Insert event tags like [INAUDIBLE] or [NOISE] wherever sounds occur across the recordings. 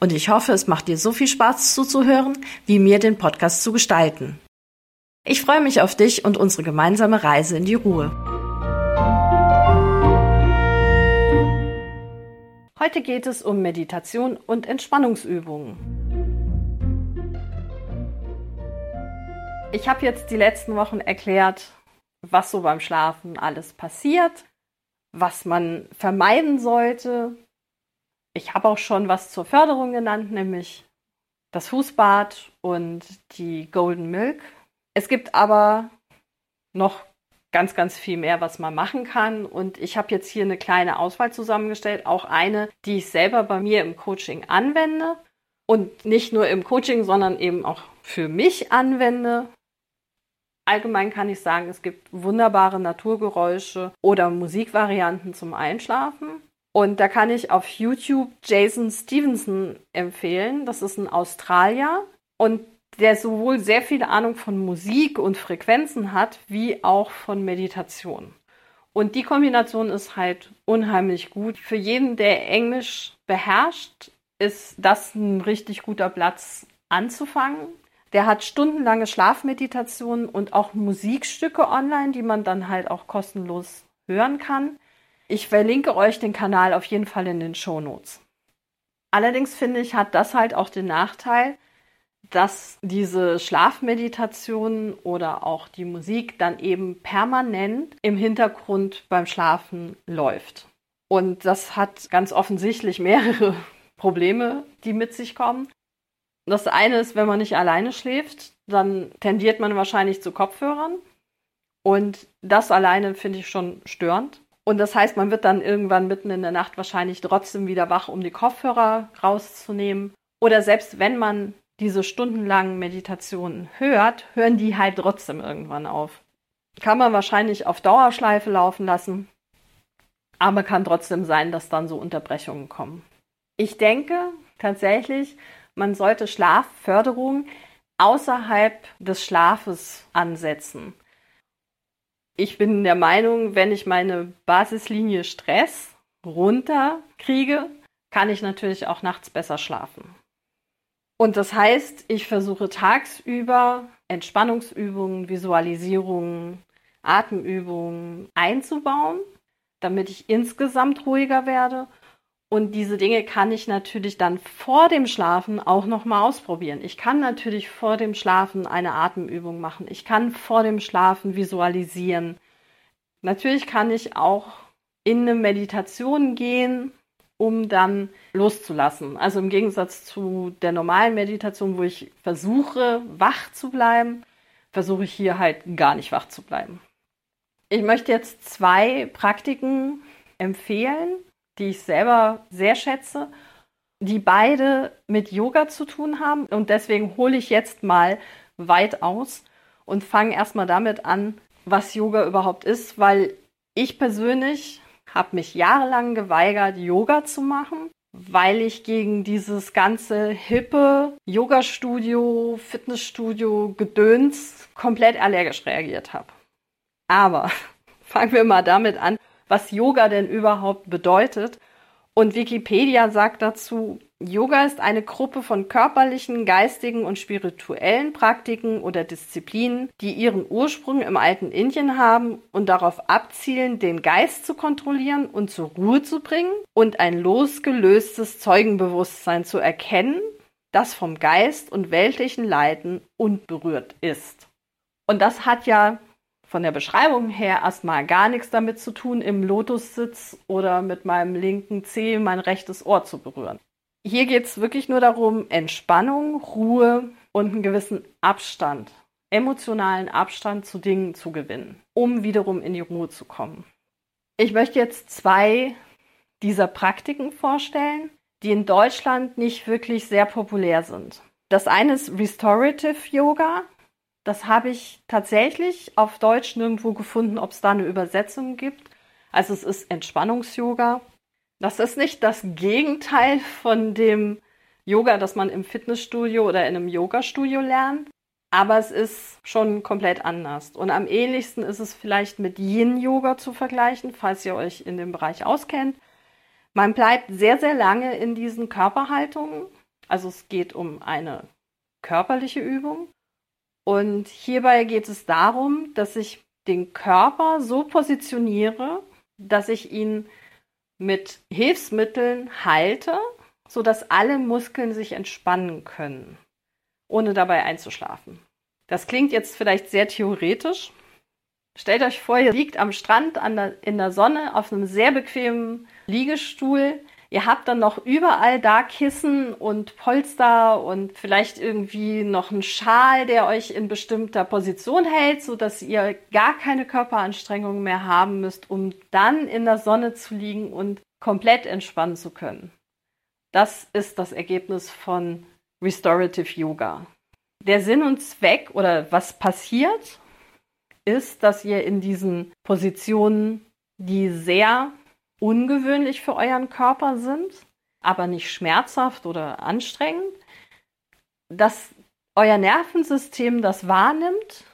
Und ich hoffe, es macht dir so viel Spaß zuzuhören, wie mir den Podcast zu gestalten. Ich freue mich auf dich und unsere gemeinsame Reise in die Ruhe. Heute geht es um Meditation und Entspannungsübungen. Ich habe jetzt die letzten Wochen erklärt, was so beim Schlafen alles passiert, was man vermeiden sollte, ich habe auch schon was zur Förderung genannt, nämlich das Fußbad und die Golden Milk. Es gibt aber noch ganz, ganz viel mehr, was man machen kann. Und ich habe jetzt hier eine kleine Auswahl zusammengestellt, auch eine, die ich selber bei mir im Coaching anwende. Und nicht nur im Coaching, sondern eben auch für mich anwende. Allgemein kann ich sagen, es gibt wunderbare Naturgeräusche oder Musikvarianten zum Einschlafen. Und da kann ich auf YouTube Jason Stevenson empfehlen. Das ist ein Australier und der sowohl sehr viel Ahnung von Musik und Frequenzen hat, wie auch von Meditation. Und die Kombination ist halt unheimlich gut. Für jeden, der Englisch beherrscht, ist das ein richtig guter Platz anzufangen. Der hat stundenlange Schlafmeditationen und auch Musikstücke online, die man dann halt auch kostenlos hören kann. Ich verlinke euch den Kanal auf jeden Fall in den Show Notes. Allerdings finde ich, hat das halt auch den Nachteil, dass diese Schlafmeditation oder auch die Musik dann eben permanent im Hintergrund beim Schlafen läuft. Und das hat ganz offensichtlich mehrere [LAUGHS] Probleme, die mit sich kommen. Das eine ist, wenn man nicht alleine schläft, dann tendiert man wahrscheinlich zu Kopfhörern. Und das alleine finde ich schon störend. Und das heißt, man wird dann irgendwann mitten in der Nacht wahrscheinlich trotzdem wieder wach, um die Kopfhörer rauszunehmen. Oder selbst wenn man diese stundenlangen Meditationen hört, hören die halt trotzdem irgendwann auf. Kann man wahrscheinlich auf Dauerschleife laufen lassen, aber kann trotzdem sein, dass dann so Unterbrechungen kommen. Ich denke tatsächlich, man sollte Schlafförderung außerhalb des Schlafes ansetzen. Ich bin der Meinung, wenn ich meine Basislinie Stress runterkriege, kann ich natürlich auch nachts besser schlafen. Und das heißt, ich versuche tagsüber Entspannungsübungen, Visualisierungen, Atemübungen einzubauen, damit ich insgesamt ruhiger werde und diese Dinge kann ich natürlich dann vor dem Schlafen auch nochmal ausprobieren. Ich kann natürlich vor dem Schlafen eine Atemübung machen. Ich kann vor dem Schlafen visualisieren. Natürlich kann ich auch in eine Meditation gehen, um dann loszulassen. Also im Gegensatz zu der normalen Meditation, wo ich versuche, wach zu bleiben, versuche ich hier halt gar nicht wach zu bleiben. Ich möchte jetzt zwei Praktiken empfehlen, die ich selber sehr schätze, die beide mit Yoga zu tun haben. Und deswegen hole ich jetzt mal weit aus und fange erstmal damit an, was Yoga überhaupt ist, weil ich persönlich habe mich jahrelang geweigert, Yoga zu machen, weil ich gegen dieses ganze hippe Yoga-Studio, Fitnessstudio, Gedöns komplett allergisch reagiert habe. Aber [LAUGHS] fangen wir mal damit an, was Yoga denn überhaupt bedeutet. Und Wikipedia sagt dazu, Yoga ist eine Gruppe von körperlichen, geistigen und spirituellen Praktiken oder Disziplinen, die ihren Ursprung im alten Indien haben und darauf abzielen, den Geist zu kontrollieren und zur Ruhe zu bringen und ein losgelöstes Zeugenbewusstsein zu erkennen, das vom Geist und weltlichen Leiden unberührt ist. Und das hat ja von der Beschreibung her erstmal gar nichts damit zu tun, im Lotussitz oder mit meinem linken Zeh mein rechtes Ohr zu berühren. Hier geht es wirklich nur darum, Entspannung, Ruhe und einen gewissen Abstand, emotionalen Abstand zu Dingen zu gewinnen, um wiederum in die Ruhe zu kommen. Ich möchte jetzt zwei dieser Praktiken vorstellen, die in Deutschland nicht wirklich sehr populär sind. Das eine ist Restorative Yoga. Das habe ich tatsächlich auf Deutsch nirgendwo gefunden, ob es da eine Übersetzung gibt. Also es ist Entspannungs-Yoga. Das ist nicht das Gegenteil von dem Yoga, das man im Fitnessstudio oder in einem Yoga-Studio lernt. Aber es ist schon komplett anders. Und am ähnlichsten ist es vielleicht mit Yin-Yoga zu vergleichen, falls ihr euch in dem Bereich auskennt. Man bleibt sehr, sehr lange in diesen Körperhaltungen. Also es geht um eine körperliche Übung. Und hierbei geht es darum, dass ich den Körper so positioniere, dass ich ihn mit Hilfsmitteln halte, sodass alle Muskeln sich entspannen können, ohne dabei einzuschlafen. Das klingt jetzt vielleicht sehr theoretisch. Stellt euch vor, ihr liegt am Strand der, in der Sonne auf einem sehr bequemen Liegestuhl Ihr habt dann noch überall da Kissen und Polster und vielleicht irgendwie noch einen Schal, der euch in bestimmter Position hält, sodass ihr gar keine Körperanstrengung mehr haben müsst, um dann in der Sonne zu liegen und komplett entspannen zu können. Das ist das Ergebnis von Restorative Yoga. Der Sinn und Zweck oder was passiert, ist, dass ihr in diesen Positionen, die sehr ungewöhnlich für euren Körper sind, aber nicht schmerzhaft oder anstrengend, dass euer Nervensystem das wahrnimmt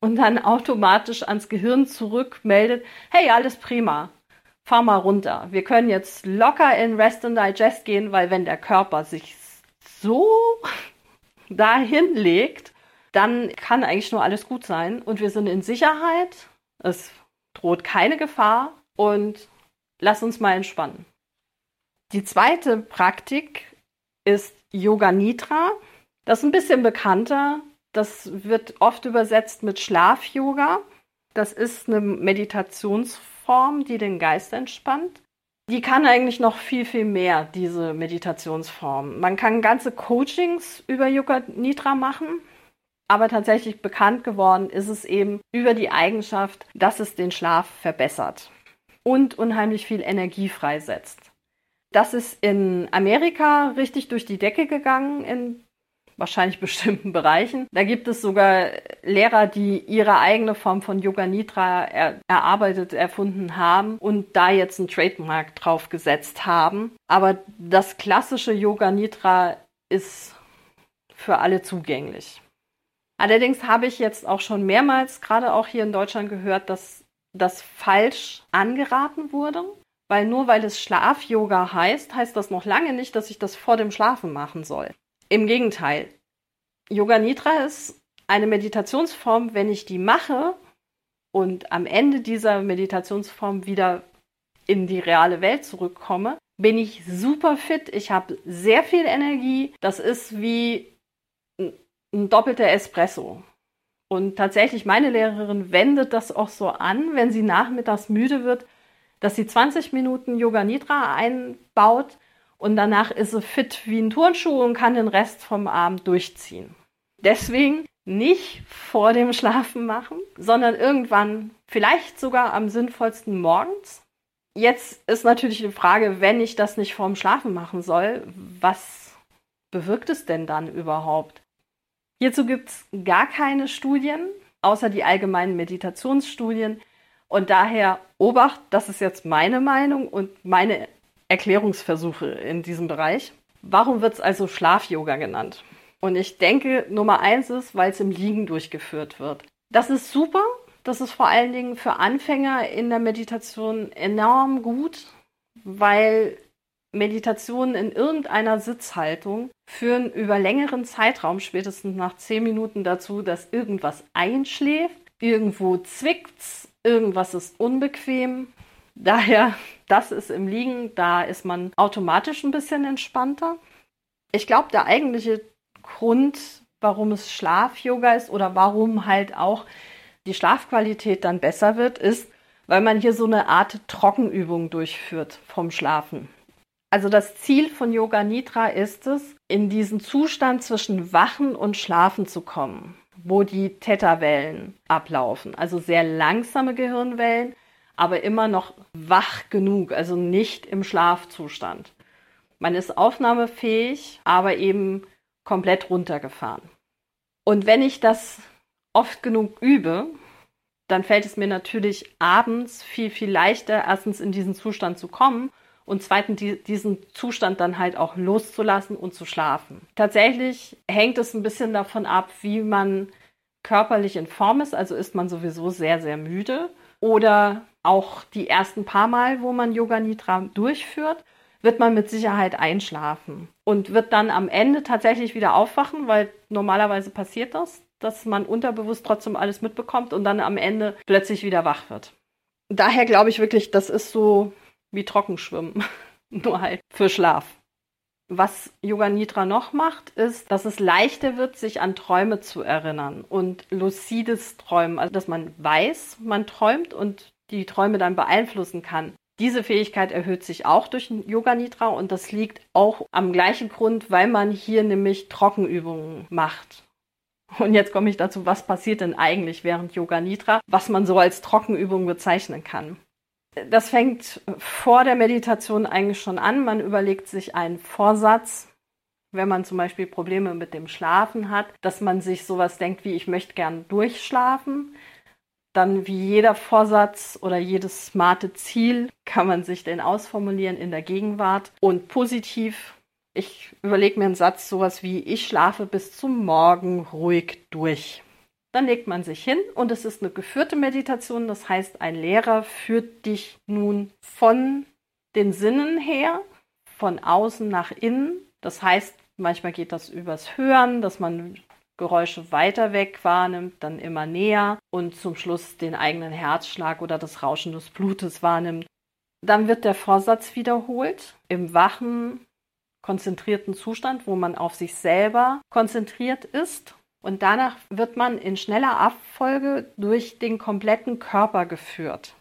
und dann automatisch ans Gehirn zurückmeldet, hey, alles prima, fahr mal runter. Wir können jetzt locker in Rest and Digest gehen, weil wenn der Körper sich so [LAUGHS] dahin legt, dann kann eigentlich nur alles gut sein und wir sind in Sicherheit. Es droht keine Gefahr und Lass uns mal entspannen. Die zweite Praktik ist Yoga Nidra. Das ist ein bisschen bekannter. Das wird oft übersetzt mit Schlaf-Yoga. Das ist eine Meditationsform, die den Geist entspannt. Die kann eigentlich noch viel, viel mehr, diese Meditationsform. Man kann ganze Coachings über Yoga Nidra machen, aber tatsächlich bekannt geworden ist es eben über die Eigenschaft, dass es den Schlaf verbessert und unheimlich viel Energie freisetzt. Das ist in Amerika richtig durch die Decke gegangen in wahrscheinlich [LAUGHS] bestimmten Bereichen. Da gibt es sogar Lehrer, die ihre eigene Form von Yoga Nidra er erarbeitet, erfunden haben und da jetzt einen Trademark drauf gesetzt haben. Aber das klassische Yoga Nidra ist für alle zugänglich. Allerdings habe ich jetzt auch schon mehrmals, gerade auch hier in Deutschland gehört, dass das falsch angeraten wurde. Weil nur weil es Schlaf-Yoga heißt, heißt das noch lange nicht, dass ich das vor dem Schlafen machen soll. Im Gegenteil. Yoga Nidra ist eine Meditationsform, wenn ich die mache und am Ende dieser Meditationsform wieder in die reale Welt zurückkomme, bin ich super fit. Ich habe sehr viel Energie. Das ist wie ein doppelter Espresso. Und tatsächlich, meine Lehrerin wendet das auch so an, wenn sie nachmittags müde wird, dass sie 20 Minuten Yoga Nidra einbaut und danach ist sie fit wie ein Turnschuh und kann den Rest vom Abend durchziehen. Deswegen nicht vor dem Schlafen machen, sondern irgendwann, vielleicht sogar am sinnvollsten morgens. Jetzt ist natürlich die Frage, wenn ich das nicht vorm Schlafen machen soll, was bewirkt es denn dann überhaupt? Hierzu gibt es gar keine Studien, außer die allgemeinen Meditationsstudien. Und daher Obacht, das ist jetzt meine Meinung und meine Erklärungsversuche in diesem Bereich. Warum wird es also Schlaf-Yoga genannt? Und ich denke, Nummer eins ist, weil es im Liegen durchgeführt wird. Das ist super. Das ist vor allen Dingen für Anfänger in der Meditation enorm gut, weil Meditationen in irgendeiner Sitzhaltung führen über längeren Zeitraum, spätestens nach zehn Minuten, dazu, dass irgendwas einschläft, irgendwo zwickt's, irgendwas ist unbequem. Daher, das ist im Liegen, da ist man automatisch ein bisschen entspannter. Ich glaube, der eigentliche Grund, warum es Schlaf-Yoga ist oder warum halt auch die Schlafqualität dann besser wird, ist, weil man hier so eine Art Trockenübung durchführt vom Schlafen. Also das Ziel von Yoga Nidra ist es, in diesen Zustand zwischen Wachen und Schlafen zu kommen, wo die Theta-Wellen ablaufen. Also sehr langsame Gehirnwellen, aber immer noch wach genug, also nicht im Schlafzustand. Man ist aufnahmefähig, aber eben komplett runtergefahren. Und wenn ich das oft genug übe, dann fällt es mir natürlich abends viel, viel leichter, erstens in diesen Zustand zu kommen und zweitens diesen Zustand dann halt auch loszulassen und zu schlafen. Tatsächlich hängt es ein bisschen davon ab, wie man körperlich in Form ist, also ist man sowieso sehr, sehr müde oder auch die ersten paar Mal, wo man Yoga Nidra durchführt, wird man mit Sicherheit einschlafen und wird dann am Ende tatsächlich wieder aufwachen, weil normalerweise passiert das, dass man unterbewusst trotzdem alles mitbekommt und dann am Ende plötzlich wieder wach wird. Daher glaube ich wirklich, das ist so wie Trockenschwimmen, [LAUGHS] nur halt für Schlaf. Was Yoga Nidra noch macht, ist, dass es leichter wird, sich an Träume zu erinnern und lucides Träumen, also dass man weiß, man träumt und die Träume dann beeinflussen kann. Diese Fähigkeit erhöht sich auch durch Yoga Nidra und das liegt auch am gleichen Grund, weil man hier nämlich Trockenübungen macht. Und jetzt komme ich dazu, was passiert denn eigentlich während Yoga Nidra, was man so als Trockenübung bezeichnen kann. Das fängt vor der Meditation eigentlich schon an. Man überlegt sich einen Vorsatz, wenn man zum Beispiel Probleme mit dem Schlafen hat, dass man sich sowas denkt wie, ich möchte gern durchschlafen. Dann wie jeder Vorsatz oder jedes smarte Ziel kann man sich den ausformulieren in der Gegenwart und positiv. Ich überlege mir einen Satz, sowas wie, ich schlafe bis zum Morgen ruhig durch. Dann legt man sich hin und es ist eine geführte Meditation. Das heißt, ein Lehrer führt dich nun von den Sinnen her, von außen nach innen. Das heißt, manchmal geht das übers Hören, dass man Geräusche weiter weg wahrnimmt, dann immer näher und zum Schluss den eigenen Herzschlag oder das Rauschen des Blutes wahrnimmt. Dann wird der Vorsatz wiederholt im wachen, konzentrierten Zustand, wo man auf sich selber konzentriert ist und danach wird man in schneller Abfolge durch den kompletten Körper geführt.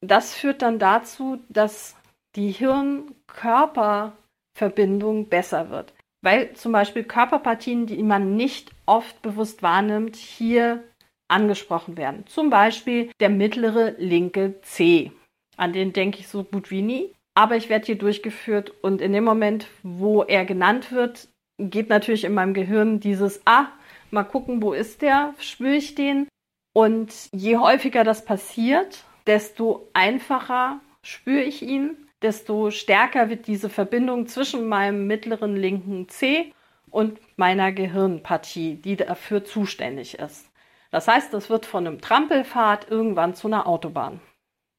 Das führt dann dazu, dass die Hirn-Körper-Verbindung besser wird. Weil zum Beispiel Körperpartien, die man nicht oft bewusst wahrnimmt, hier angesprochen werden. Zum Beispiel der mittlere linke C. An den denke ich so gut wie nie. Aber ich werde hier durchgeführt und in dem Moment, wo er genannt wird, geht natürlich in meinem Gehirn dieses Ah, mal gucken, wo ist der, spüre ich den. Und je häufiger das passiert, desto einfacher spüre ich ihn, desto stärker wird diese Verbindung zwischen meinem mittleren linken C und meiner Gehirnpartie, die dafür zuständig ist. Das heißt, das wird von einem Trampelpfad irgendwann zu einer Autobahn.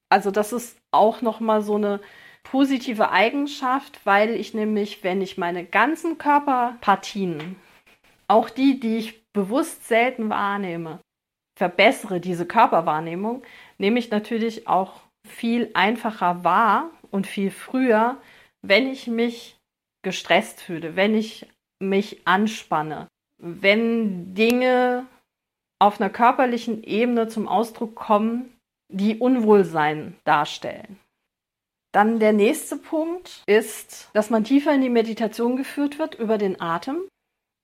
Also das ist auch noch mal so eine positive Eigenschaft, weil ich nämlich, wenn ich meine ganzen Körperpartien, auch die, die ich bewusst selten wahrnehme, verbessere diese Körperwahrnehmung, nehme ich natürlich auch viel einfacher wahr und viel früher, wenn ich mich gestresst fühle, wenn ich mich anspanne, wenn Dinge auf einer körperlichen Ebene zum Ausdruck kommen, die Unwohlsein darstellen. Dann der nächste Punkt ist, dass man tiefer in die Meditation geführt wird über den Atem.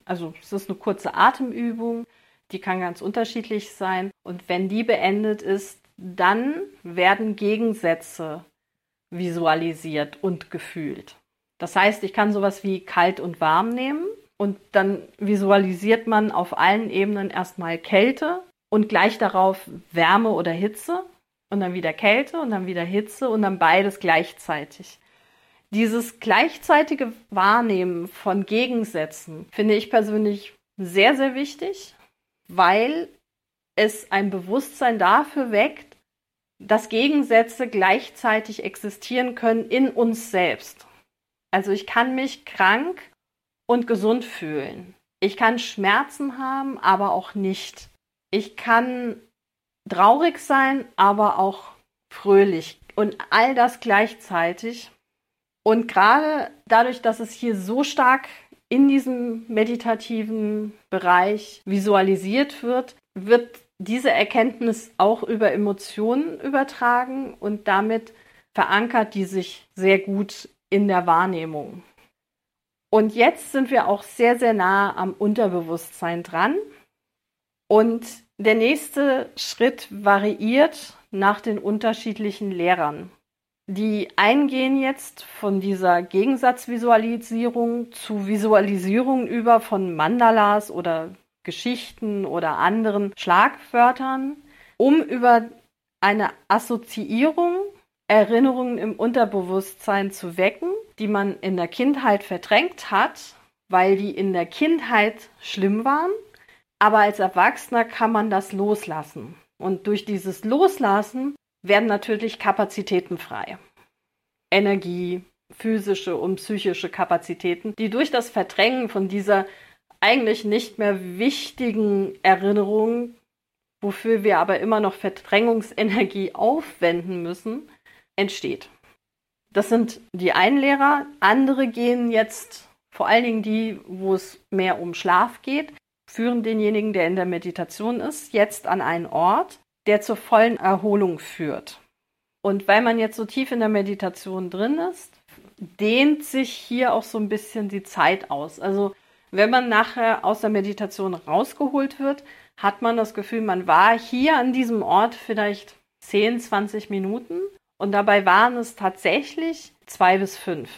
Also es ist eine kurze Atemübung, die kann ganz unterschiedlich sein. Und wenn die beendet ist, dann werden Gegensätze visualisiert und gefühlt. Das heißt, ich kann sowas wie kalt und warm nehmen und dann visualisiert man auf allen Ebenen erstmal Kälte und gleich darauf Wärme oder Hitze und dann wieder Kälte und dann wieder Hitze und dann beides gleichzeitig. Dieses gleichzeitige Wahrnehmen von Gegensätzen finde ich persönlich sehr, sehr wichtig, weil es ein Bewusstsein dafür weckt, dass Gegensätze gleichzeitig existieren können in uns selbst. Also ich kann mich krank und gesund fühlen. Ich kann Schmerzen haben, aber auch nicht. Ich kann traurig sein, aber auch fröhlich. Und all das gleichzeitig und gerade dadurch, dass es hier so stark in diesem meditativen Bereich visualisiert wird, wird diese Erkenntnis auch über Emotionen übertragen und damit verankert die sich sehr gut in der Wahrnehmung. Und jetzt sind wir auch sehr, sehr nah am Unterbewusstsein dran. Und der nächste Schritt variiert nach den unterschiedlichen Lehrern. Die eingehen jetzt von dieser Gegensatzvisualisierung zu Visualisierung über von Mandalas oder Geschichten oder anderen Schlagwörtern, um über eine Assoziierung Erinnerungen im Unterbewusstsein zu wecken, die man in der Kindheit verdrängt hat, weil die in der Kindheit schlimm waren. Aber als Erwachsener kann man das loslassen. Und durch dieses Loslassen werden natürlich Kapazitäten frei. Energie, physische und psychische Kapazitäten, die durch das Verdrängen von dieser eigentlich nicht mehr wichtigen Erinnerung, wofür wir aber immer noch Verdrängungsenergie aufwenden müssen, entsteht. Das sind die einen Lehrer, andere gehen jetzt, vor allen Dingen die, wo es mehr um Schlaf geht, führen denjenigen, der in der Meditation ist, jetzt an einen Ort, der zur vollen Erholung führt. Und weil man jetzt so tief in der Meditation drin ist, dehnt sich hier auch so ein bisschen die Zeit aus. Also wenn man nachher aus der Meditation rausgeholt wird, hat man das Gefühl, man war hier an diesem Ort vielleicht 10, 20 Minuten und dabei waren es tatsächlich zwei bis fünf.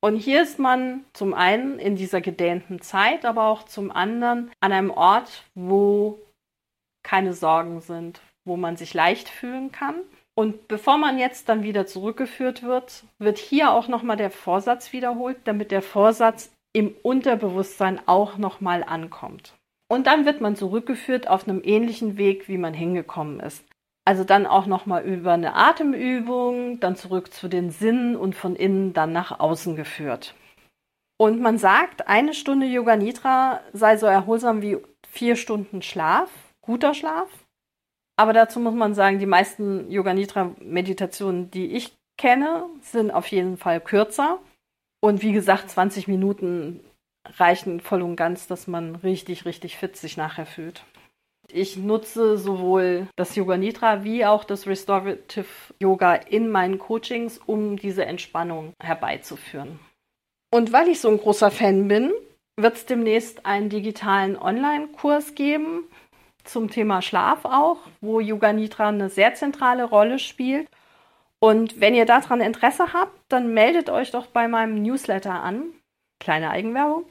Und hier ist man zum einen in dieser gedehnten Zeit, aber auch zum anderen an einem Ort, wo keine Sorgen sind, wo man sich leicht fühlen kann. Und bevor man jetzt dann wieder zurückgeführt wird, wird hier auch nochmal der Vorsatz wiederholt, damit der Vorsatz im Unterbewusstsein auch nochmal ankommt. Und dann wird man zurückgeführt auf einem ähnlichen Weg, wie man hingekommen ist. Also dann auch nochmal über eine Atemübung, dann zurück zu den Sinnen und von innen dann nach außen geführt. Und man sagt, eine Stunde Yoga Nidra sei so erholsam wie vier Stunden Schlaf, guter Schlaf. Aber dazu muss man sagen, die meisten Yoga Nidra Meditationen, die ich kenne, sind auf jeden Fall kürzer. Und wie gesagt, 20 Minuten reichen voll und ganz, dass man richtig, richtig fit sich nachher fühlt. Ich nutze sowohl das Yoga Nidra wie auch das Restorative Yoga in meinen Coachings, um diese Entspannung herbeizuführen. Und weil ich so ein großer Fan bin, wird es demnächst einen digitalen Online-Kurs geben, zum Thema Schlaf auch, wo Yoga Nidra eine sehr zentrale Rolle spielt. Und wenn ihr daran Interesse habt, dann meldet euch doch bei meinem Newsletter an. Kleine Eigenwerbung.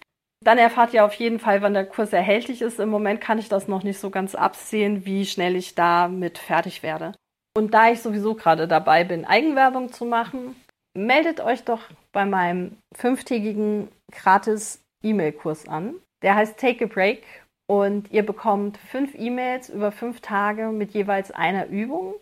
Dann erfahrt ihr auf jeden Fall, wann der Kurs erhältlich ist. Im Moment kann ich das noch nicht so ganz absehen, wie schnell ich damit fertig werde. Und da ich sowieso gerade dabei bin, Eigenwerbung zu machen, meldet euch doch bei meinem fünftägigen gratis E-Mail-Kurs an. Der heißt Take a Break und ihr bekommt fünf E-Mails über fünf Tage mit jeweils einer Übung.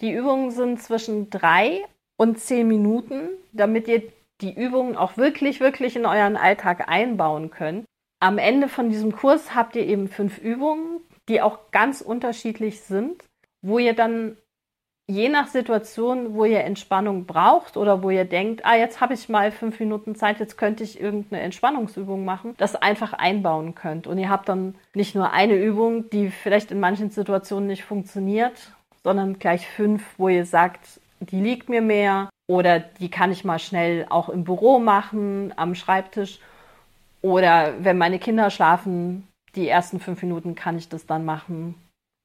Die Übungen sind zwischen drei und zehn Minuten, damit ihr die Übungen auch wirklich, wirklich in euren Alltag einbauen könnt. Am Ende von diesem Kurs habt ihr eben fünf Übungen, die auch ganz unterschiedlich sind, wo ihr dann je nach Situation, wo ihr Entspannung braucht oder wo ihr denkt, ah, jetzt habe ich mal fünf Minuten Zeit, jetzt könnte ich irgendeine Entspannungsübung machen, das einfach einbauen könnt. Und ihr habt dann nicht nur eine Übung, die vielleicht in manchen Situationen nicht funktioniert, sondern gleich fünf, wo ihr sagt, die liegt mir mehr oder die kann ich mal schnell auch im Büro machen, am Schreibtisch. Oder wenn meine Kinder schlafen, die ersten fünf Minuten kann ich das dann machen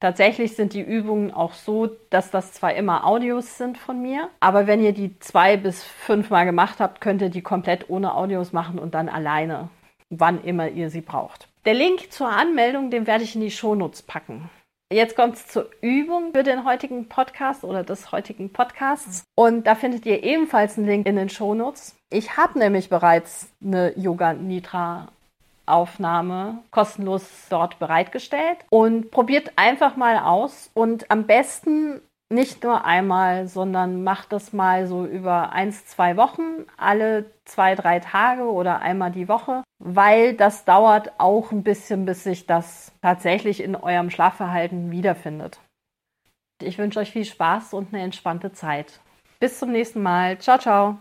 Tatsächlich sind die Übungen auch so, dass das zwar immer Audios sind von mir, aber wenn ihr die zwei bis fünfmal gemacht habt, könnt ihr die komplett ohne Audios machen und dann alleine, wann immer ihr sie braucht. Der Link zur Anmeldung, den werde ich in die Shownotes packen. Jetzt kommt es zur Übung für den heutigen Podcast oder des heutigen Podcasts. Und da findet ihr ebenfalls einen Link in den Shownotes. Ich habe nämlich bereits eine Yoga Nidra Aufnahme kostenlos dort bereitgestellt und probiert einfach mal aus und am besten nicht nur einmal, sondern macht das mal so über eins, zwei Wochen, alle zwei, drei Tage oder einmal die Woche, weil das dauert auch ein bisschen, bis sich das tatsächlich in eurem Schlafverhalten wiederfindet. Ich wünsche euch viel Spaß und eine entspannte Zeit. Bis zum nächsten Mal. Ciao, ciao.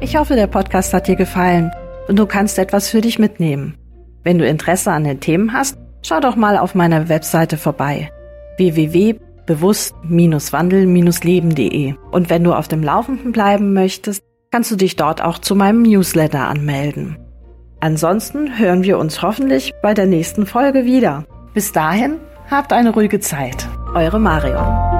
Ich hoffe, der Podcast hat dir gefallen und du kannst etwas für dich mitnehmen. Wenn du Interesse an den Themen hast, schau doch mal auf meiner Webseite vorbei www.bewusst-wandel-leben.de und wenn du auf dem Laufenden bleiben möchtest, kannst du dich dort auch zu meinem Newsletter anmelden. Ansonsten hören wir uns hoffentlich bei der nächsten Folge wieder. Bis dahin, habt eine ruhige Zeit. Eure Marion.